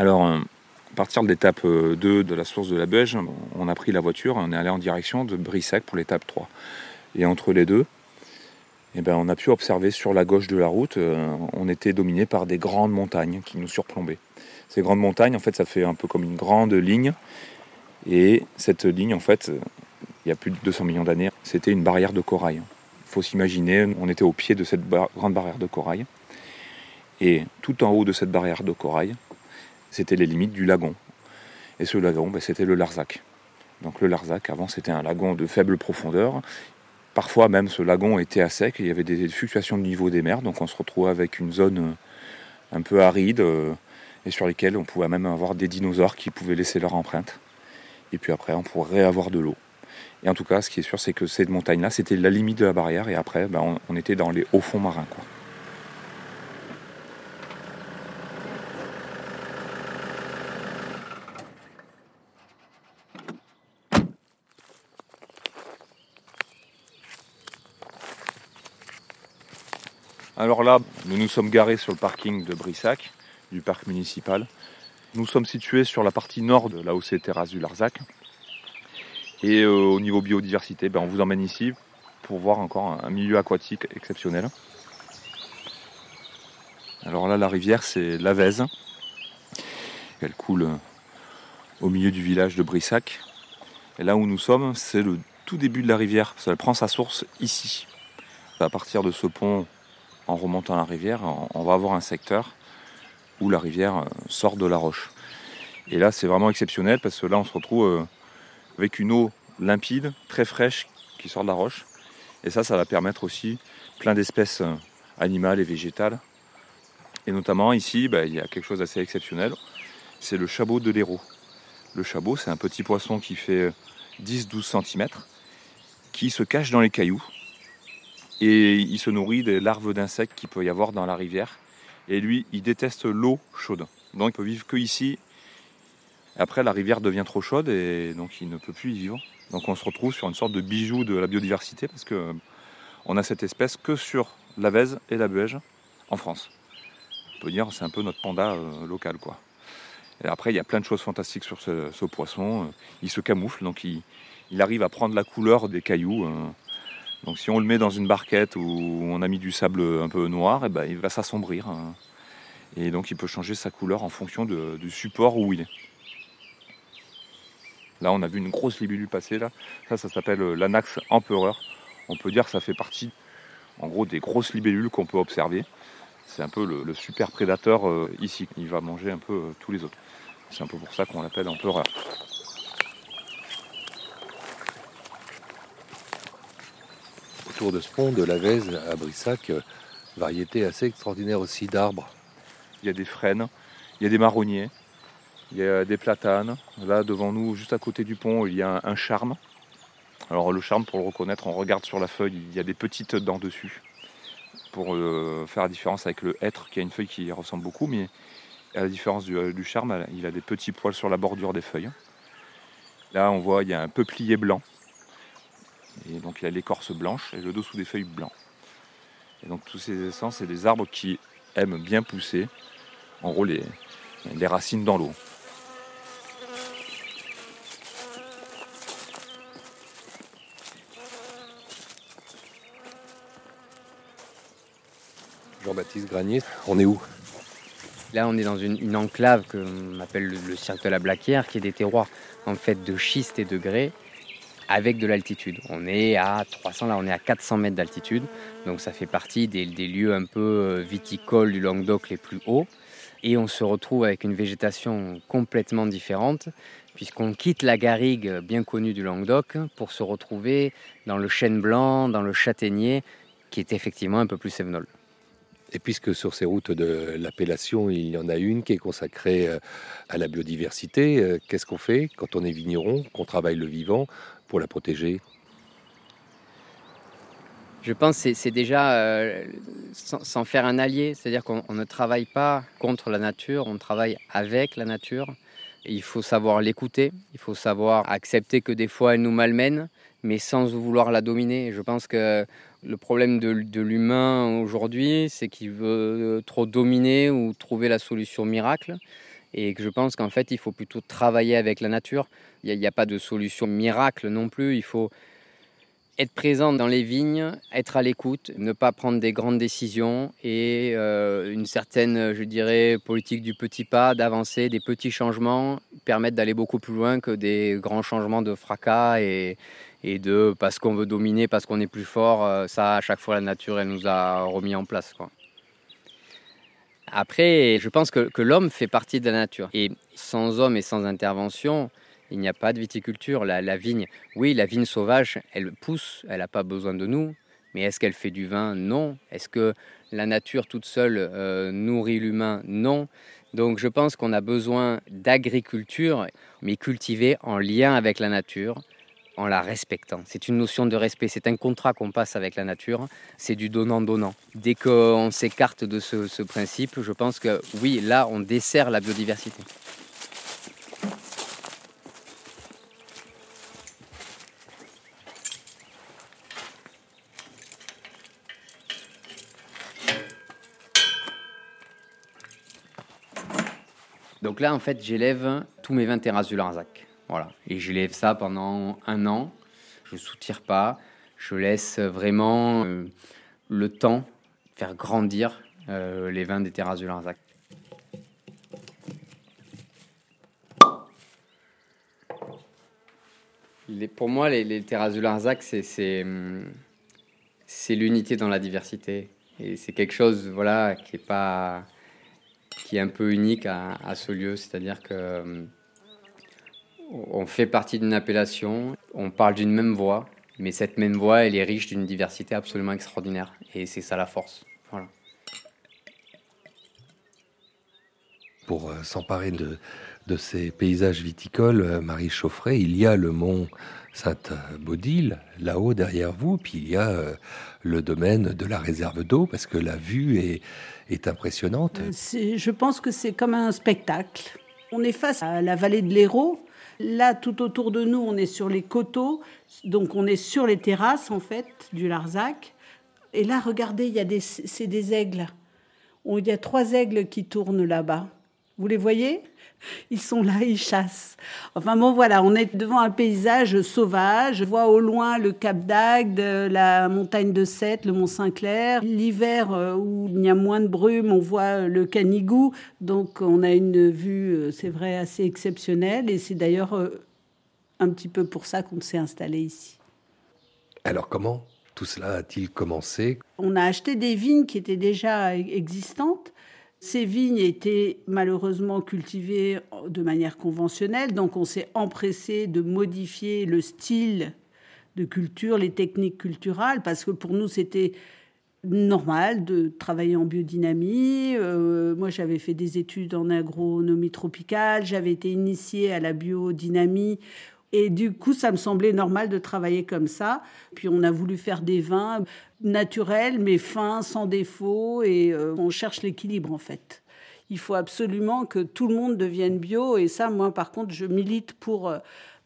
Alors, à partir de l'étape 2 de la source de la Beige, on a pris la voiture, on est allé en direction de Brissac pour l'étape 3. Et entre les deux, eh ben, on a pu observer sur la gauche de la route, on était dominé par des grandes montagnes qui nous surplombaient. Ces grandes montagnes, en fait, ça fait un peu comme une grande ligne. Et cette ligne, en fait, il y a plus de 200 millions d'années, c'était une barrière de corail. Il faut s'imaginer, on était au pied de cette grande barrière de corail. Et tout en haut de cette barrière de corail, c'était les limites du lagon. Et ce lagon, ben, c'était le Larzac. Donc le Larzac, avant, c'était un lagon de faible profondeur. Parfois même, ce lagon était à sec, il y avait des fluctuations de niveau des mers, donc on se retrouvait avec une zone un peu aride, et sur lesquelles on pouvait même avoir des dinosaures qui pouvaient laisser leur empreinte. Et puis après, on pourrait avoir de l'eau. Et en tout cas, ce qui est sûr, c'est que cette montagne-là, c'était la limite de la barrière, et après, ben, on, était dans les hauts fonds marins. Alors là, nous nous sommes garés sur le parking de Brissac du parc municipal. Nous sommes situés sur la partie nord de la OC Terrasse du Larzac. Et euh, au niveau biodiversité, ben, on vous emmène ici pour voir encore un milieu aquatique exceptionnel. Alors là, la rivière, c'est la Vèze. Elle coule au milieu du village de Brissac. Et là où nous sommes, c'est le tout début de la rivière. Elle prend sa source ici. À partir de ce pont, en remontant la rivière, on va avoir un secteur où la rivière euh, sort de la roche. Et là, c'est vraiment exceptionnel parce que là, on se retrouve euh, avec une eau limpide, très fraîche, qui sort de la roche. Et ça, ça va permettre aussi plein d'espèces euh, animales et végétales. Et notamment ici, bah, il y a quelque chose d'assez exceptionnel, c'est le chabot de l'héros. Le chabot, c'est un petit poisson qui fait 10-12 cm, qui se cache dans les cailloux. Et il se nourrit des larves d'insectes qu'il peut y avoir dans la rivière. Et lui, il déteste l'eau chaude. Donc il peut vivre que ici. Après, la rivière devient trop chaude et donc il ne peut plus y vivre. Donc on se retrouve sur une sorte de bijou de la biodiversité parce que on a cette espèce que sur la Vèze et la Buège en France. On peut dire c'est un peu notre panda euh, local quoi. Et après il y a plein de choses fantastiques sur ce, poisson. Il se camoufle donc il, arrive à prendre la couleur des cailloux. Donc si on le met dans une barquette où on a mis du sable un peu noir, et eh ben, il va s'assombrir. Hein. Et donc il peut changer sa couleur en fonction du support où il est. Là on a vu une grosse libellule passer là. Ça ça s'appelle euh, l'anax empereur. On peut dire que ça fait partie en gros des grosses libellules qu'on peut observer. C'est un peu le, super prédateur euh, ici. Il va manger un peu euh, tous les autres. C'est un peu pour ça qu'on l'appelle empereur. De ce pont de la Vèze à Brissac, euh, variété assez extraordinaire aussi d'arbres. Il y a des frênes, il y a des marronniers, il y a des platanes. Là, devant nous, juste à côté du pont, il y a un, charme. Alors le charme, pour le reconnaître, on regarde sur la feuille, il y a des petites dents dessus. Pour euh, faire la différence avec le hêtre, qui a une feuille qui ressemble beaucoup, mais à la différence du, euh, du charme, il a des petits poils sur la bordure des feuilles. Là, on voit, il y a un peuplier blanc et donc il a l'écorce blanche et le dessous des feuilles blancs. Et donc tous ces essences, c'est des arbres qui aiment bien pousser, en gros les, les racines dans l'eau. Jean-Baptiste Granier, on est où? Là, on est dans une, enclave qu'on appelle le, le, cirque de la Blaquière, qui est des terroirs en fait de schiste et de grès, avec de l'altitude. On est à 300, là on est à 400 mètres d'altitude, donc ça fait partie des, lieux un peu euh, viticoles du Languedoc les plus hauts. Et on se retrouve avec une végétation complètement différente, puisqu'on quitte la garrigue bien connue du Languedoc pour se retrouver dans le chêne blanc, dans le châtaignier, qui est effectivement un peu plus sévenol. Et puisque sur ces routes de l'appellation, il y en a une qui est consacrée euh, à la biodiversité, euh, qu'est-ce qu'on fait quand on est vigneron, qu'on travaille le vivant pour la protéger? Je pense que c'est déjà euh, sans, faire un allié, c'est-à-dire qu'on ne travaille pas contre la nature, on travaille avec la nature. Il faut savoir l'écouter, il faut savoir accepter que des fois elle nous malmène, mais sans vouloir la dominer. Je pense que le problème de, l'humain aujourd'hui, c'est qu'il veut trop dominer ou trouver la solution miracle. et je pense qu'en fait, il faut plutôt travailler avec la nature. Il n'y a, a, pas de solution miracle non plus. Il faut être présent dans les vignes, être à l'écoute, ne pas prendre des grandes décisions et euh, une certaine, je dirais, politique du petit pas, d'avancer, des petits changements permettent d'aller beaucoup plus loin que des grands changements de fracas et, de parce qu'on veut dominer, parce qu'on est plus fort. Euh, ça, à chaque fois, la nature, elle nous a remis en place. Après, je pense que, que l'homme fait partie de la nature. Et sans homme et sans intervention, il n'y a pas de viticulture. La, vigne, oui, la vigne sauvage, elle pousse, elle n'a pas besoin de nous. Mais est-ce qu'elle fait du vin? Non. Est-ce que la nature toute seule euh, nourrit l'humain? Non. Donc je pense qu'on a besoin d'agriculture, mais cultivée en lien avec la nature, en la respectant. C'est une notion de respect, c'est un contrat qu'on passe avec la nature, c'est du donnant-donnant. Dès qu'on s'écarte de ce principe, je pense que oui, là, on dessert la biodiversité. Donc là, en fait, j'élève tous mes 20 terrasses du Larzac. Voilà. Et j'élève ça pendant un an. Je ne soutire pas. Je laisse vraiment euh, le temps faire grandir euh, les vins des terrasses du Larzac. pour moi, les, terrasses du Larzac, c'est l'unité dans la diversité. Et c'est quelque chose voilà, qui n'est pas qui est un peu unique à, ce lieu, c'est-à-dire que euh, on fait partie d'une appellation, on parle d'une même voix, mais cette même voix, elle est riche d'une diversité absolument extraordinaire, et c'est ça la force. Voilà. Pour euh, s'emparer de, ces paysages viticoles, euh, Marie Chauffret, il y a le mont Sainte-Baudile, là-haut derrière vous, puis il y a le domaine de la réserve d'eau, parce que la vue est, est impressionnante. Euh, je pense que c'est comme un spectacle. On est face à la vallée de l'Hérault. Là, tout autour de nous, on est sur les coteaux, donc on est sur les terrasses en fait du Larzac. Et là, regardez, il y a des, c'est des aigles. Il y a trois aigles qui tournent là-bas. Vous les voyez? Ils sont là, ils chassent. Enfin bon, voilà, on est devant un paysage sauvage. Je vois au loin le Cap d'Agde, la montagne de Sète, le Mont Saint-Clair. L'hiver euh, où il y a moins de brume, on voit le Canigou. Donc on a une vue, euh, c'est vrai, assez exceptionnelle. Et c'est d'ailleurs euh, un petit peu pour ça qu'on s'est installé ici. Alors comment tout cela a-t-il commencé? On a acheté des vignes qui étaient déjà existantes ces vignes étaient malheureusement cultivées de manière conventionnelle, donc on s'est empressé de modifier le style de culture, les techniques culturelles, parce que pour nous c'était normal de travailler en biodynamie. Euh, moi, j'avais fait des études en agronomie tropicale, j'avais été initiée à la biodynamie et du coup, ça me semblait normal de travailler comme ça. Puis on a voulu faire des vins naturels, mais fins, sans défaut, et euh, on cherche l'équilibre en fait. Il faut absolument que tout le monde devienne bio, et ça, moi, par contre, je milite pour.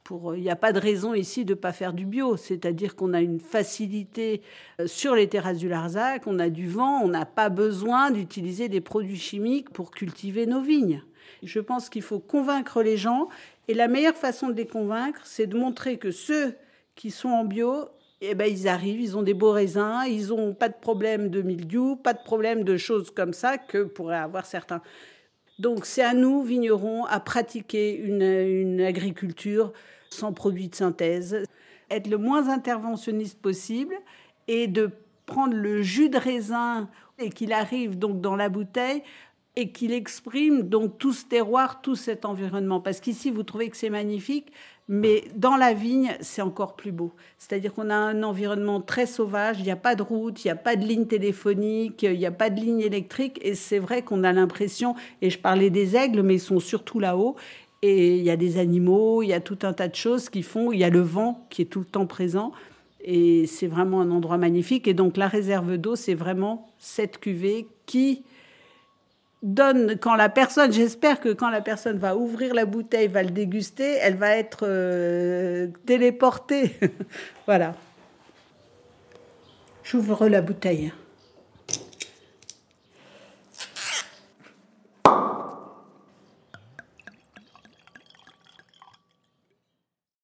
Euh, pour, il n'y a pas de raison ici de ne pas faire du bio, c'est-à-dire qu'on a une facilité euh, sur les terrasses du Larzac, on a du vent, on n'a pas besoin d'utiliser des produits chimiques pour cultiver nos vignes. Je pense qu'il faut convaincre les gens et la meilleure façon de les convaincre, c'est de montrer que ceux qui sont en bio, eh ben, ils arrivent, ils ont des beaux raisins, ils n'ont pas de problème de mildiou, pas de problème de choses comme ça que pourraient avoir certains. Donc c'est à nous, vignerons, à pratiquer une agriculture sans produits de synthèse, être le moins interventionniste possible et de prendre le jus de raisin et qu'il arrive donc dans la bouteille et qu'il exprime donc tout ce terroir, tout cet environnement. Parce qu'ici, vous trouvez que c'est magnifique, mais dans la vigne, c'est encore plus beau. C'est-à-dire qu'on a un environnement très sauvage, il n'y a pas de route, il n'y a pas de ligne téléphonique, il n'y a pas de ligne électrique, et c'est vrai qu'on a l'impression, et je parlais des aigles, mais ils sont surtout là-haut, et il y a des animaux, il y a tout un tas de choses qui font, il y a le vent qui est tout le temps présent, et c'est vraiment un endroit magnifique. Et donc la réserve d'eau, c'est vraiment cette cuvée qui donne quand la personne, j'espère que quand la personne va ouvrir la bouteille, va le déguster, elle va être euh, téléportée. voilà. J'ouvre la bouteille.